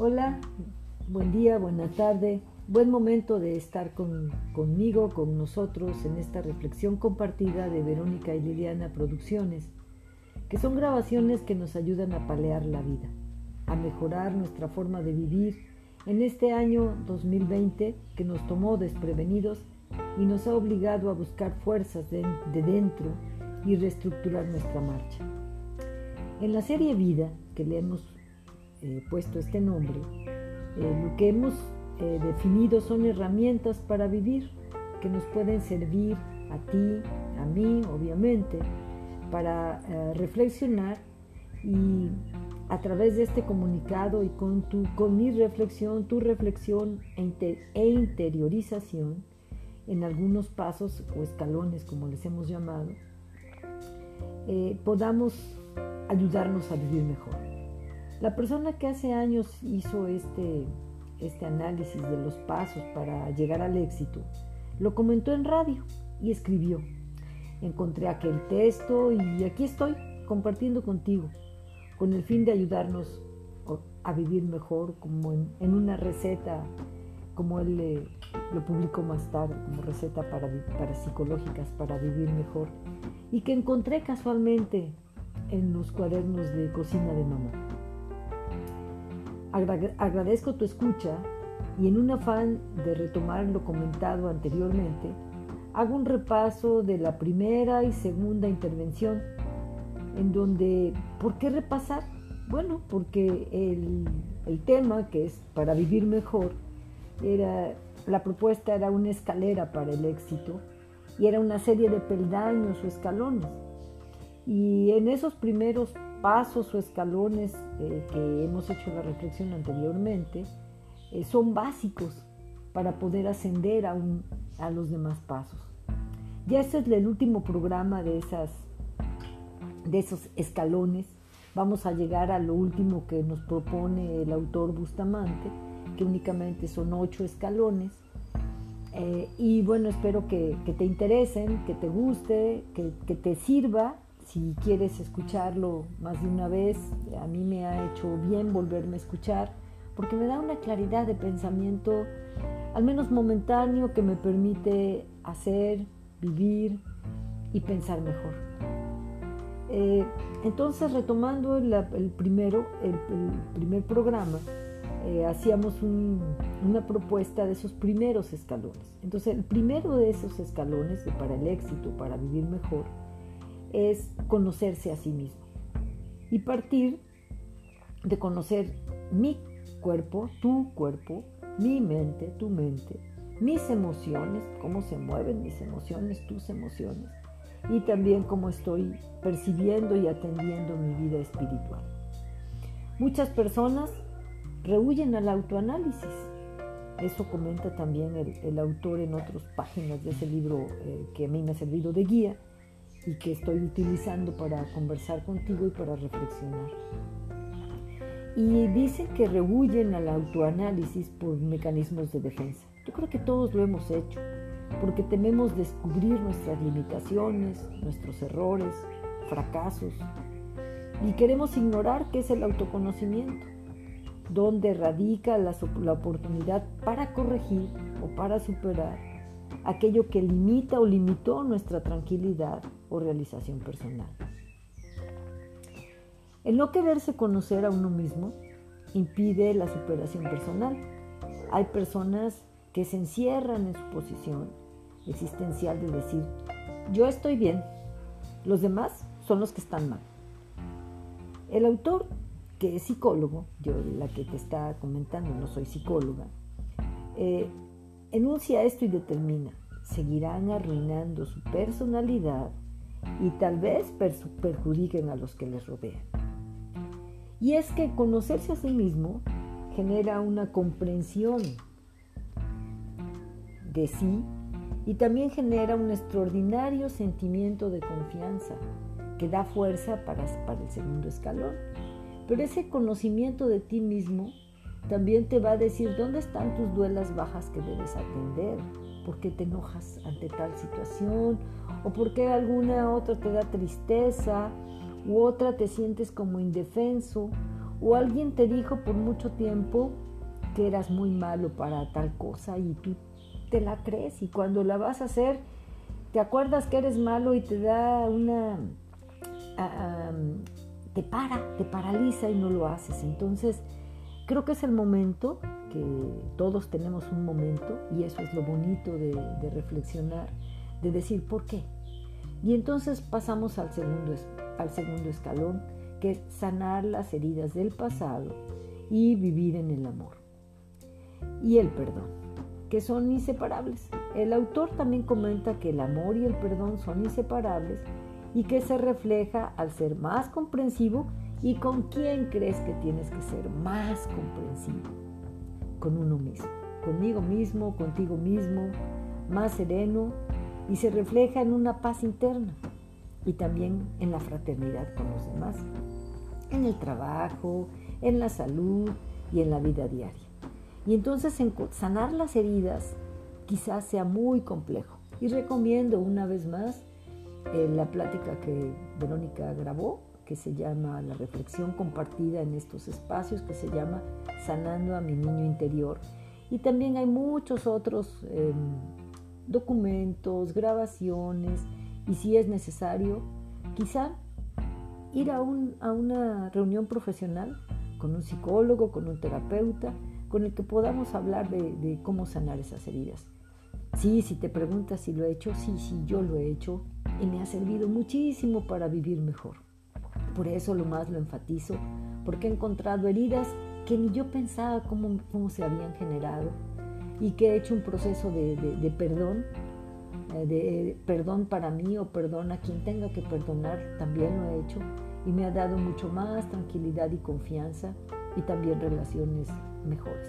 Hola, buen día, buena tarde, buen momento de estar conmigo, con nosotros en esta reflexión compartida de Verónica y Liliana Producciones, que son grabaciones que nos ayudan a palear la vida, a mejorar nuestra forma de vivir en este año 2020 que nos tomó desprevenidos y nos ha obligado a buscar fuerzas de, dentro y reestructurar nuestra marcha. En la serie Vida, que le hemos eh, puesto este nombre, eh, lo que hemos eh, definido son herramientas para vivir que nos pueden servir a ti, a mí, obviamente, para reflexionar y a través de este comunicado y con, tu, con mi reflexión, tu reflexión e, e interiorización en algunos pasos o escalones, como les hemos llamado, podamos ayudarnos a vivir mejor. La persona que hace años hizo este, este análisis de los pasos para llegar al éxito, lo comentó en radio y escribió. Encontré aquel texto y aquí estoy compartiendo contigo, con el fin de ayudarnos a vivir mejor, como en, una receta, como él lo publicó más tarde, como receta para, para psicológicas para vivir mejor, y que encontré casualmente en los cuadernos de cocina de mamá. Agradezco tu escucha y en un afán de retomar lo comentado anteriormente, hago un repaso de la primera y segunda intervención, en donde, ¿por qué repasar? Bueno, porque el, el tema, que es para vivir mejor, era, la propuesta era una escalera para el éxito y era una serie de peldaños o escalones. Y en esos primeros pasos o escalones eh, que hemos hecho la reflexión anteriormente eh, son básicos para poder ascender a, a, los demás pasos. Ya este es el último programa de, esos escalones. Vamos a llegar a lo último que nos propone el autor Bustamante, que únicamente son ocho escalones. Eh, y bueno, espero que, te interesen, que te guste, que te sirva si quieres escucharlo más de una vez, a mí me ha hecho bien volverme a escuchar porque me da una claridad de pensamiento, al menos momentáneo, que me permite hacer, vivir y pensar mejor. Eh, entonces, retomando el, primero, el, primer programa, eh, hacíamos una propuesta de esos primeros escalones. Entonces, el primero de esos escalones para el éxito, para vivir mejor, es conocerse a sí mismo y partir de conocer mi cuerpo, tu cuerpo, mi mente, tu mente, mis emociones, cómo se mueven mis emociones, tus emociones, y también cómo estoy percibiendo y atendiendo mi vida espiritual. Muchas personas rehuyen al autoanálisis. Eso comenta también el, autor en otras páginas de ese libro eh, que a mí me ha servido de guía y que estoy utilizando para conversar contigo y para reflexionar. Y dicen que rehuyen al autoanálisis por mecanismos de defensa. Yo creo que todos lo hemos hecho, porque tememos descubrir nuestras limitaciones, nuestros errores, fracasos, y queremos ignorar qué es el autoconocimiento, dónde radica la, la oportunidad para corregir o para superar aquello que limita o limitó nuestra tranquilidad o realización personal. El no quererse conocer a uno mismo impide la superación personal. Hay personas que se encierran en su posición existencial de decir, yo estoy bien, los demás son los que están mal. El autor, que es psicólogo, yo la que te está comentando, no soy psicóloga, eh, enuncia esto y determina, seguirán arruinando su personalidad y tal vez perjudiquen a los que les rodean. Y es que conocerse a sí mismo genera una comprensión de sí y también genera un extraordinario sentimiento de confianza que da fuerza para, para el segundo escalón. Pero ese conocimiento de ti mismo también te va a decir dónde están tus duelas bajas que debes atender, por qué te enojas ante tal situación o por qué alguna otra te da tristeza u otra te sientes como indefenso o alguien te dijo por mucho tiempo que eras muy malo para tal cosa y tú te la crees y cuando la vas a hacer te acuerdas que eres malo y te da una... te para, te paraliza y no lo haces. Entonces, creo que es el momento, que todos tenemos un momento y eso es lo bonito de, reflexionar, de decir, ¿por qué? Y entonces pasamos al segundo, al segundo escalón, que es sanar las heridas del pasado y vivir en el amor. Y el perdón, que son inseparables. El autor también comenta que el amor y el perdón son inseparables y que se refleja al ser más comprensivo y con quién crees que tienes que ser más comprensivo. Con uno mismo, conmigo mismo, contigo mismo, más sereno y se refleja en una paz interna y también en la fraternidad con los demás, en el trabajo, en la salud y en la vida diaria. Y entonces sanar las heridas quizás sea muy complejo. Y recomiendo una vez más eh, la plática que Verónica grabó, que se llama La reflexión compartida en estos espacios, que se llama Sanando a mi niño interior. Y también hay muchos otros em, documentos, grabaciones, y si es necesario, quizá ir a, a una reunión profesional con un psicólogo, con un terapeuta, con el que podamos hablar de, cómo sanar esas heridas. Sí, si te preguntas si lo he hecho, sí, sí, yo lo he hecho y me ha servido muchísimo para vivir mejor. Por eso lo más lo enfatizo, porque he encontrado heridas que ni yo pensaba cómo, cómo se habían generado y que he hecho un proceso de, perdón, eh, de perdón para mí o perdón a quien tenga que perdonar, también lo he hecho y me ha dado mucho más tranquilidad y confianza y también relaciones mejores.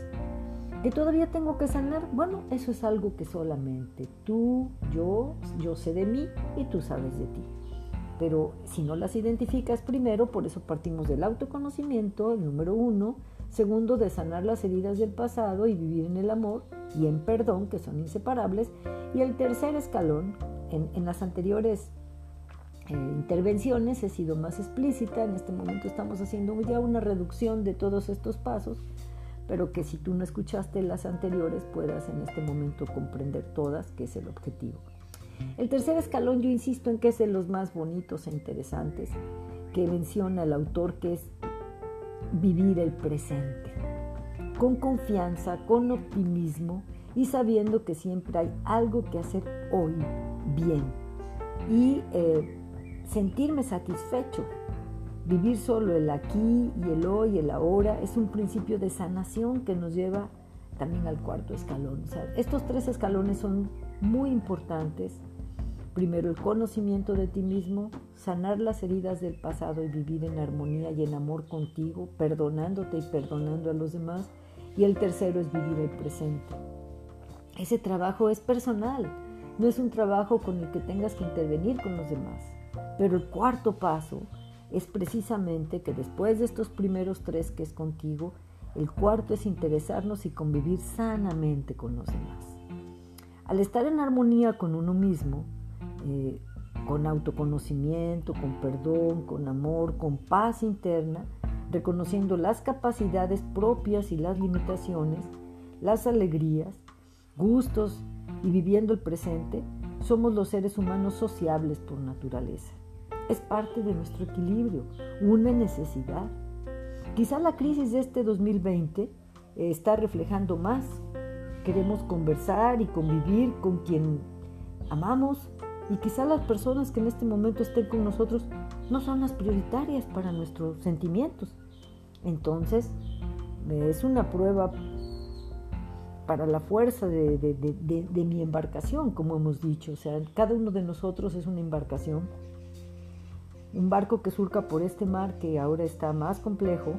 ¿Que todavía tengo que sanar? Bueno, eso es algo que solamente tú, yo, yo sé de mí y tú sabes de ti. Pero si no las identificas primero, por eso partimos del autoconocimiento, el número uno, segundo, de sanar las heridas del pasado y vivir en el amor y en perdón, que son inseparables, y el tercer escalón, en, las anteriores eh, intervenciones he sido más explícita, en este momento estamos haciendo ya una reducción de todos estos pasos, pero que si tú no escuchaste las anteriores puedas en este momento comprender todas, que es el objetivo. El tercer escalón yo insisto en que es de los más bonitos e interesantes que menciona el autor, que es vivir el presente, con confianza, con optimismo y sabiendo que siempre hay algo que hacer hoy bien. Y eh, sentirme satisfecho. Vivir solo el aquí y el hoy, el ahora, es un principio de sanación que nos lleva también al cuarto escalón. estos tres escalones son muy importantes. Primero, el conocimiento de ti mismo, sanar las heridas del pasado y vivir en armonía y en amor contigo, perdonándote y perdonando a los demás. Y el tercero es vivir el presente. Ese trabajo es personal, no es un trabajo con el que tengas que intervenir con los demás. Pero el cuarto paso es precisamente que después de estos primeros tres que es contigo, el cuarto es interesarnos y convivir sanamente con los demás. Al estar en armonía con uno mismo, eh, con autoconocimiento, con perdón, con amor, con paz interna, reconociendo las capacidades propias y las limitaciones, las alegrías, gustos y viviendo el presente, somos los seres humanos sociables por naturaleza es parte de nuestro equilibrio, una necesidad. Quizá la crisis de este 2020 eh, está reflejando más. Queremos conversar y convivir con quien amamos y quizá las personas que en este momento estén con nosotros no son las prioritarias para nuestros sentimientos. Entonces, es una prueba para la fuerza de, mi embarcación, como hemos dicho. O sea, cada uno de nosotros es una embarcación un barco que surca por este mar que ahora está más complejo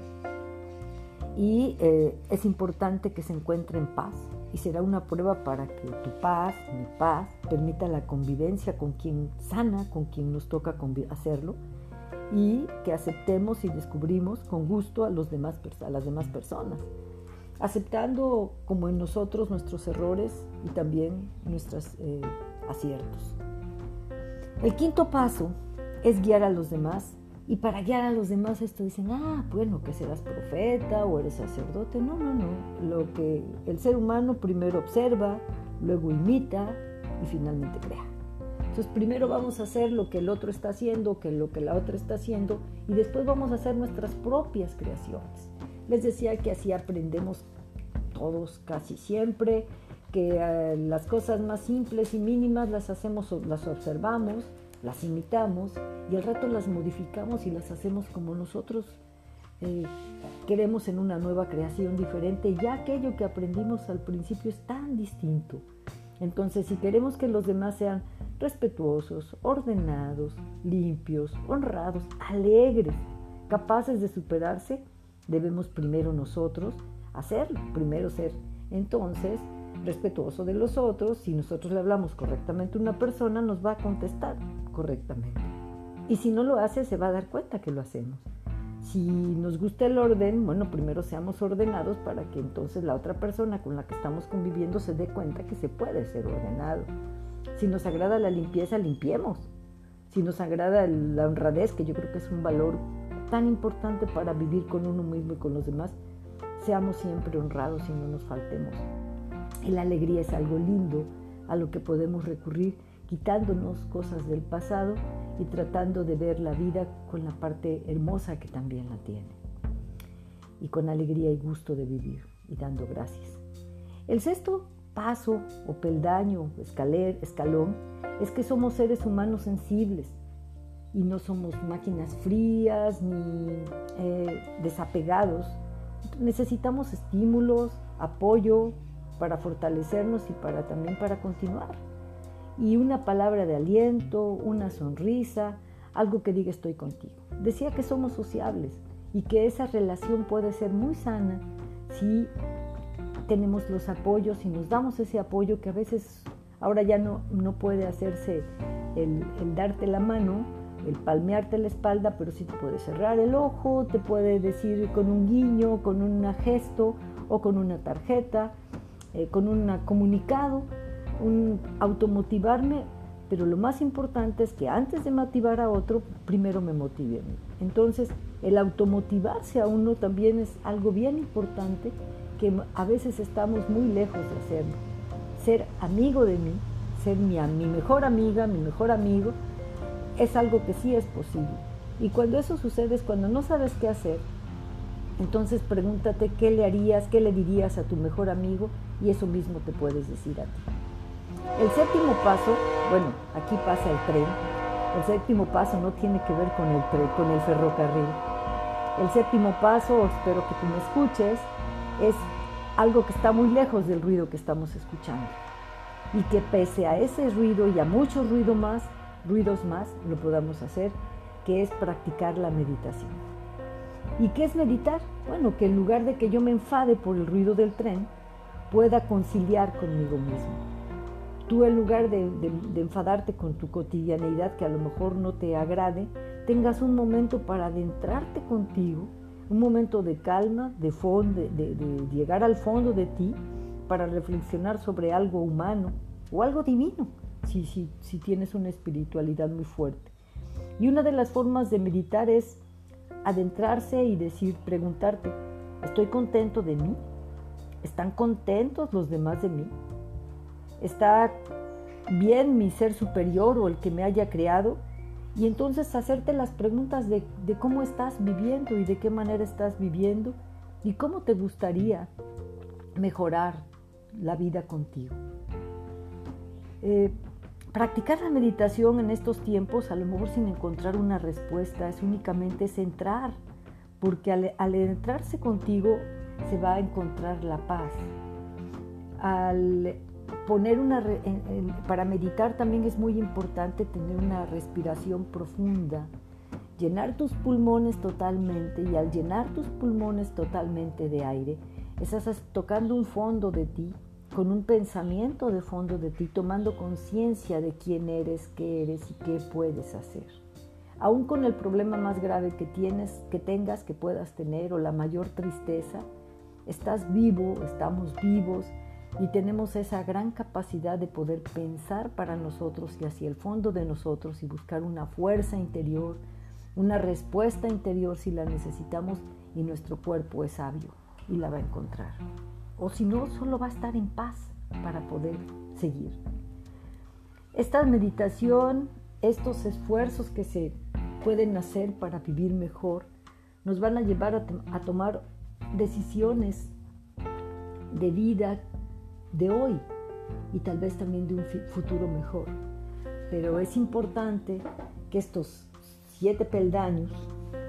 y eh, es importante que se encuentre en paz y será una prueba para que tu paz, mi paz, permita la convivencia con quien sana, con quien nos toca hacerlo y que aceptemos y descubrimos con gusto a, los demás, a las demás personas, aceptando como en nosotros nuestros errores y también nuestros eh, aciertos. El quinto paso es guiar a los demás Y para guiar a los demás esto dicen, ah, bueno, que serás profeta o eres sacerdote. No, no, no. Lo que el ser humano primero observa, luego imita y finalmente crea. Entonces primero vamos a hacer lo que el otro está haciendo, que lo que la otra está haciendo y después vamos a hacer nuestras propias creaciones. Les decía que así aprendemos todos casi siempre, que eh, las cosas más simples y mínimas las hacemos, las observamos, las imitamos y al rato las modificamos y las hacemos como nosotros eh, queremos en una nueva creación diferente. Ya aquello que aprendimos al principio es tan distinto. Entonces, si queremos que los demás sean respetuosos, ordenados, limpios, honrados, alegres, capaces de superarse, debemos primero nosotros hacerlo, primero ser. Entonces, respetuoso de los otros, si nosotros le hablamos correctamente a una persona, nos va a contestar correctamente. Y si no lo hace, se va a dar cuenta que lo hacemos. Si nos gusta el orden, bueno, primero seamos ordenados para que entonces la otra persona con la que estamos conviviendo se dé cuenta que se puede ser ordenado. Si nos agrada la limpieza, limpiemos. Si nos agrada la honradez, que yo creo que es un valor tan importante para vivir con uno mismo y con los demás, seamos siempre honrados y no nos faltemos. Y la alegría es algo lindo a lo que podemos recurrir quitándonos cosas del pasado y tratando de ver la vida con la parte hermosa que también la tiene. Y con alegría y gusto de vivir y dando gracias. El sexto paso o peldaño, escaler, escalón, es que somos seres humanos sensibles y no somos máquinas frías ni eh, desapegados. Necesitamos estímulos, apoyo para fortalecernos y para también para continuar. Y una palabra de aliento, una sonrisa, algo que diga estoy contigo. Decía que somos sociables y que esa relación puede ser muy sana si tenemos los apoyos y nos damos ese apoyo que a veces ahora ya no, no puede hacerse el, darte la mano, el palmearte la espalda, pero sí te puede cerrar el ojo, te puede decir con un guiño, con un gesto o con una tarjeta, eh, con un comunicado, un automotivarme, pero lo más importante es que antes de motivar a otro, primero me motive a mí. Entonces, el automotivarse a uno también es algo bien importante que a veces estamos muy lejos de hacerlo. Ser amigo de mí, ser mi, mi mejor amiga, mi mejor amigo, es algo que sí es posible. Y cuando eso sucede es cuando no sabes qué hacer, entonces pregúntate qué le harías, qué le dirías a tu mejor amigo y eso mismo te puedes decir a ti. El séptimo paso, bueno, aquí pasa el tren. El séptimo paso no tiene que ver con el tren, con el ferrocarril. El séptimo paso, espero que tú me escuches, es algo que está muy lejos del ruido que estamos escuchando. Y que pese a ese ruido y a mucho ruido más, ruidos más lo podamos hacer, que es practicar la meditación. ¿Y qué es meditar? Bueno, que en lugar de que yo me enfade por el ruido del tren, pueda conciliar conmigo mismo. Tú en lugar de, enfadarte con tu cotidianeidad que a lo mejor no te agrade, tengas un momento para adentrarte contigo, un momento de calma, de, fondo, de llegar al fondo de ti, para reflexionar sobre algo humano o algo divino si, tienes una espiritualidad muy fuerte. Y una de las formas de meditar es adentrarse y decir, preguntarte, ¿estoy contento de mí? ¿Están contentos los demás de mí? ¿Está bien mi ser superior o el que me haya creado? Y entonces hacerte las preguntas de, cómo estás viviendo y de qué manera estás viviendo y cómo te gustaría mejorar la vida contigo. Eh, Practicar la meditación en estos tiempos, a lo mejor sin encontrar una respuesta, es únicamente centrar, porque al, al entrarse contigo se va a encontrar la paz. Al poner una, para meditar también es muy importante tener una respiración profunda, llenar tus pulmones totalmente y al llenar tus pulmones totalmente de aire, estás tocando un fondo de ti con un pensamiento de fondo de ti, tomando conciencia de quién eres, qué eres y qué puedes hacer. Aún con el problema más grave que tienes, que tengas, que puedas tener, o la mayor tristeza, estás vivo, estamos vivos y tenemos esa gran capacidad de poder pensar para nosotros y hacia el fondo de nosotros y buscar una fuerza interior una respuesta interior si la necesitamos y nuestro cuerpo es sabio y la va a encontrar. O si no, solo va a estar en paz para poder seguir. Esta meditación, estos esfuerzos que se pueden hacer para vivir mejor, nos van a llevar a, tomar decisiones de vida de hoy y tal vez también de un futuro mejor. Pero es importante que estos siete peldaños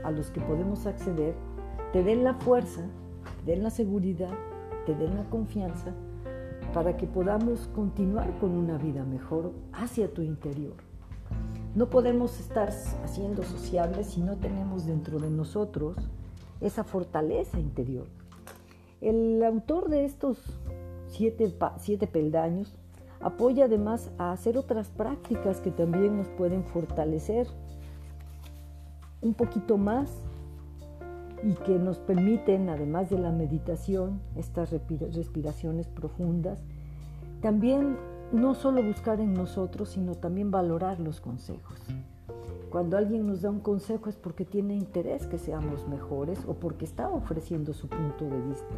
a los que podemos acceder te den la fuerza, te den la seguridad, te den la confianza para que podamos continuar con una vida mejor hacia tu interior. No podemos estar haciendo sociables si no tenemos dentro de nosotros esa fortaleza interior. El autor de estos siete, siete peldaños apoya además a hacer otras prácticas que también nos pueden fortalecer un poquito más y que nos permiten, además de la meditación, estas respiraciones profundas, también no solo buscar en nosotros, sino también valorar los consejos. Cuando alguien nos da un consejo es porque tiene interés que seamos mejores o porque está ofreciendo su punto de vista.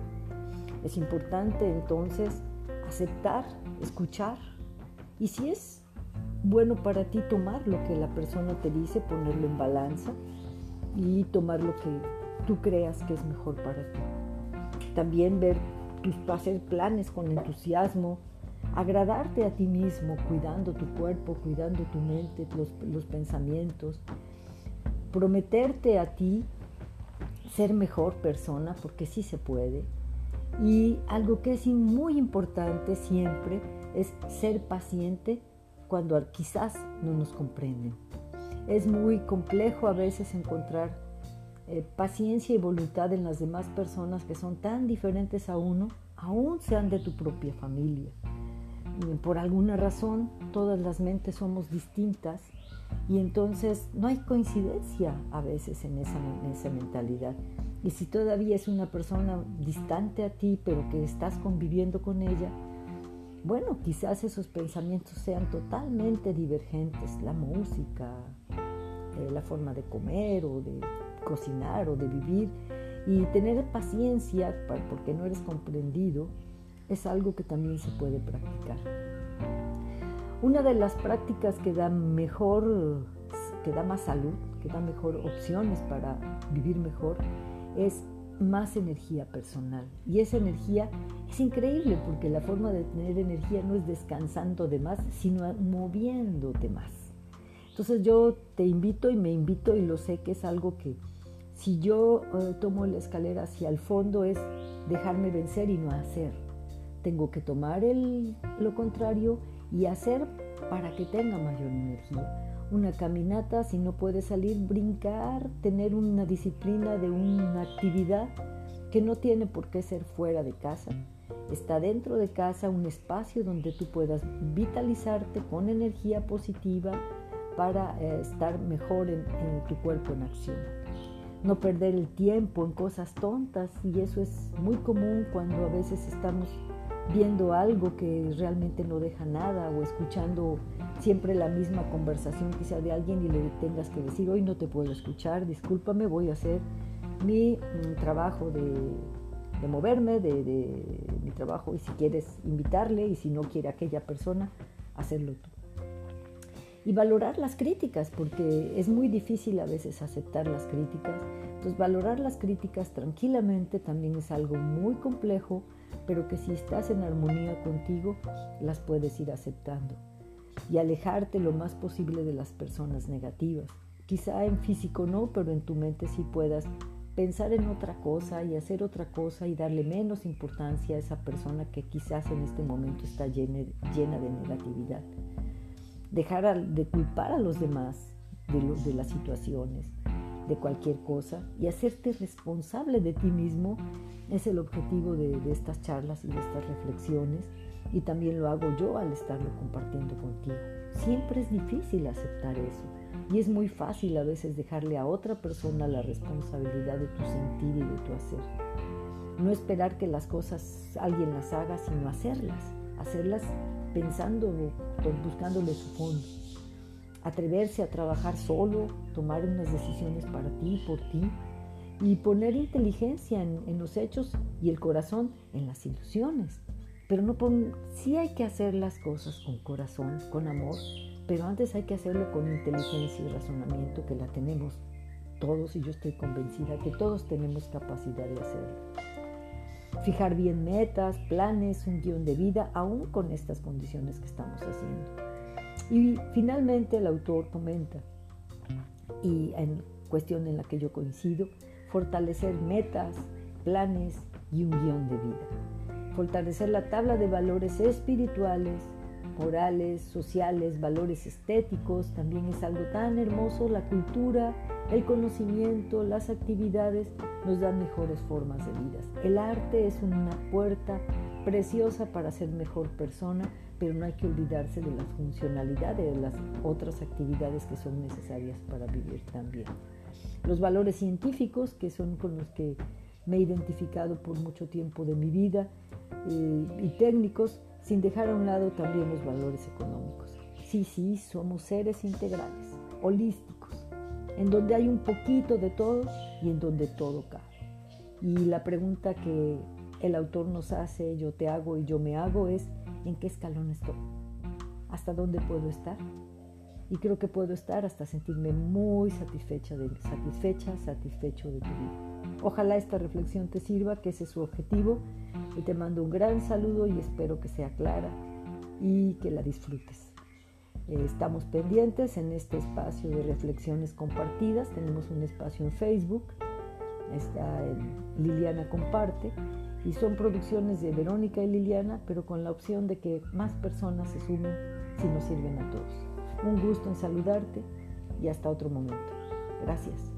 Es importante entonces aceptar, escuchar y si es bueno para ti tomar lo que la persona te dice, ponerlo en balanza y tomar lo que tú creas que es mejor para ti. También ver tus hacer planes con entusiasmo, agradarte a ti mismo, cuidando tu cuerpo, cuidando tu mente, los, los pensamientos, prometerte a ti ser mejor persona, porque sí se puede. Y algo que es muy importante siempre es ser paciente cuando quizás no nos comprenden. Es muy complejo a veces encontrar eh, paciencia y voluntad en las demás personas que son tan diferentes a uno, aún sean de tu propia familia. Por alguna razón, todas las mentes somos distintas y entonces no hay coincidencia a veces en esa, en esa mentalidad. Y si todavía es una persona distante a ti, pero que estás conviviendo con ella, bueno, quizás esos pensamientos sean totalmente divergentes. La música, eh, la forma de comer o de cocinar o de vivir y tener paciencia porque no eres comprendido es algo que también se puede practicar. Una de las prácticas que da mejor, que da más salud, que da mejor opciones para vivir mejor, es más energía personal. Y esa energía es increíble porque la forma de tener energía no es descansando de más, sino moviéndote más. Entonces yo te invito y me invito y lo sé que es algo que si yo eh, tomo la escalera hacia el fondo es dejarme vencer y no hacer. Tengo que tomar el, lo contrario y hacer para que tenga mayor energía. Una caminata, si no puede salir, brincar, tener una disciplina de una actividad que no tiene por qué ser fuera de casa. Está dentro de casa un espacio donde tú puedas vitalizarte con energía positiva para eh, estar mejor en tu cuerpo en acción no perder el tiempo en cosas tontas y eso es muy común cuando a veces estamos viendo algo que realmente no deja nada o escuchando siempre la misma conversación quizá de alguien y le tengas que decir hoy no te puedo escuchar, discúlpame, voy a hacer mi trabajo de, moverme, de, de mi trabajo y si quieres invitarle y si no quiere aquella persona, hacerlo tú y valorar las críticas, porque es muy difícil a veces aceptar las críticas. Entonces, valorar las críticas tranquilamente también es algo muy complejo, pero que si estás en armonía contigo, las puedes ir aceptando. Y alejarte lo más posible de las personas negativas. Quizá en físico no, pero en tu mente sí puedas pensar en otra cosa y hacer otra cosa y darle menos importancia a esa persona que quizás en este momento está llena, llena de negatividad dejar de culpar a los demás de, de las situaciones, de cualquier cosa y hacerte responsable de ti mismo es el objetivo de, estas charlas y de estas reflexiones y también lo hago yo al estarlo compartiendo contigo. Siempre es difícil aceptar eso y es muy fácil a veces dejarle a otra persona la responsabilidad de tu sentir y de tu hacer. No esperar que las cosas alguien las haga, sino hacerlas, hacerlas pensando, buscándole su fondo. Atreverse a trabajar solo, tomar unas decisiones para ti, por ti, y poner inteligencia en, los hechos y el corazón en las ilusiones. Pero no pon, sí hay que hacer las cosas con corazón, con amor, pero antes hay que hacerlo con inteligencia y razonamiento que la tenemos todos y yo estoy convencida que todos tenemos capacidad de hacerlo. Fijar bien metas, planes, un guion de vida, aún con estas condiciones que estamos haciendo. Y finalmente el autor comenta, y en cuestión en la que yo coincido, fortalecer metas, planes y un guion de vida. Fortalecer la tabla de valores espirituales, morales, sociales, valores estéticos, también es algo tan hermoso. La cultura, el conocimiento, las actividades nos dan mejores formas de vida. El arte es una puerta preciosa para ser mejor persona, pero no hay que olvidarse de la funcionalidad de las otras actividades que son necesarias para vivir también. Los valores científicos, que son con los que me he identificado por mucho tiempo de mi vida, eh, y técnicos, sin dejar a un lado también los valores económicos. Sí, sí, somos seres integrales, holísticos, en donde hay un poquito de todo y en donde todo cabe. Y la pregunta que el autor nos hace, yo te hago y yo me hago, es ¿en qué escalón estoy? ¿Hasta dónde puedo estar? Y creo que puedo estar hasta sentirme muy satisfecha, de, satisfecha, satisfecho de tu vida. Ojalá esta reflexión te sirva, que ese es su objetivo y te mando un gran saludo y espero que sea clara y que la disfrutes. Eh, estamos pendientes en este espacio de reflexiones compartidas. Tenemos un espacio en Facebook, está Liliana Comparte, y son producciones de Verónica y Liliana, pero con la opción de que más personas se sumen si nos sirven a todos. Un gusto en saludarte y hasta otro momento. Gracias.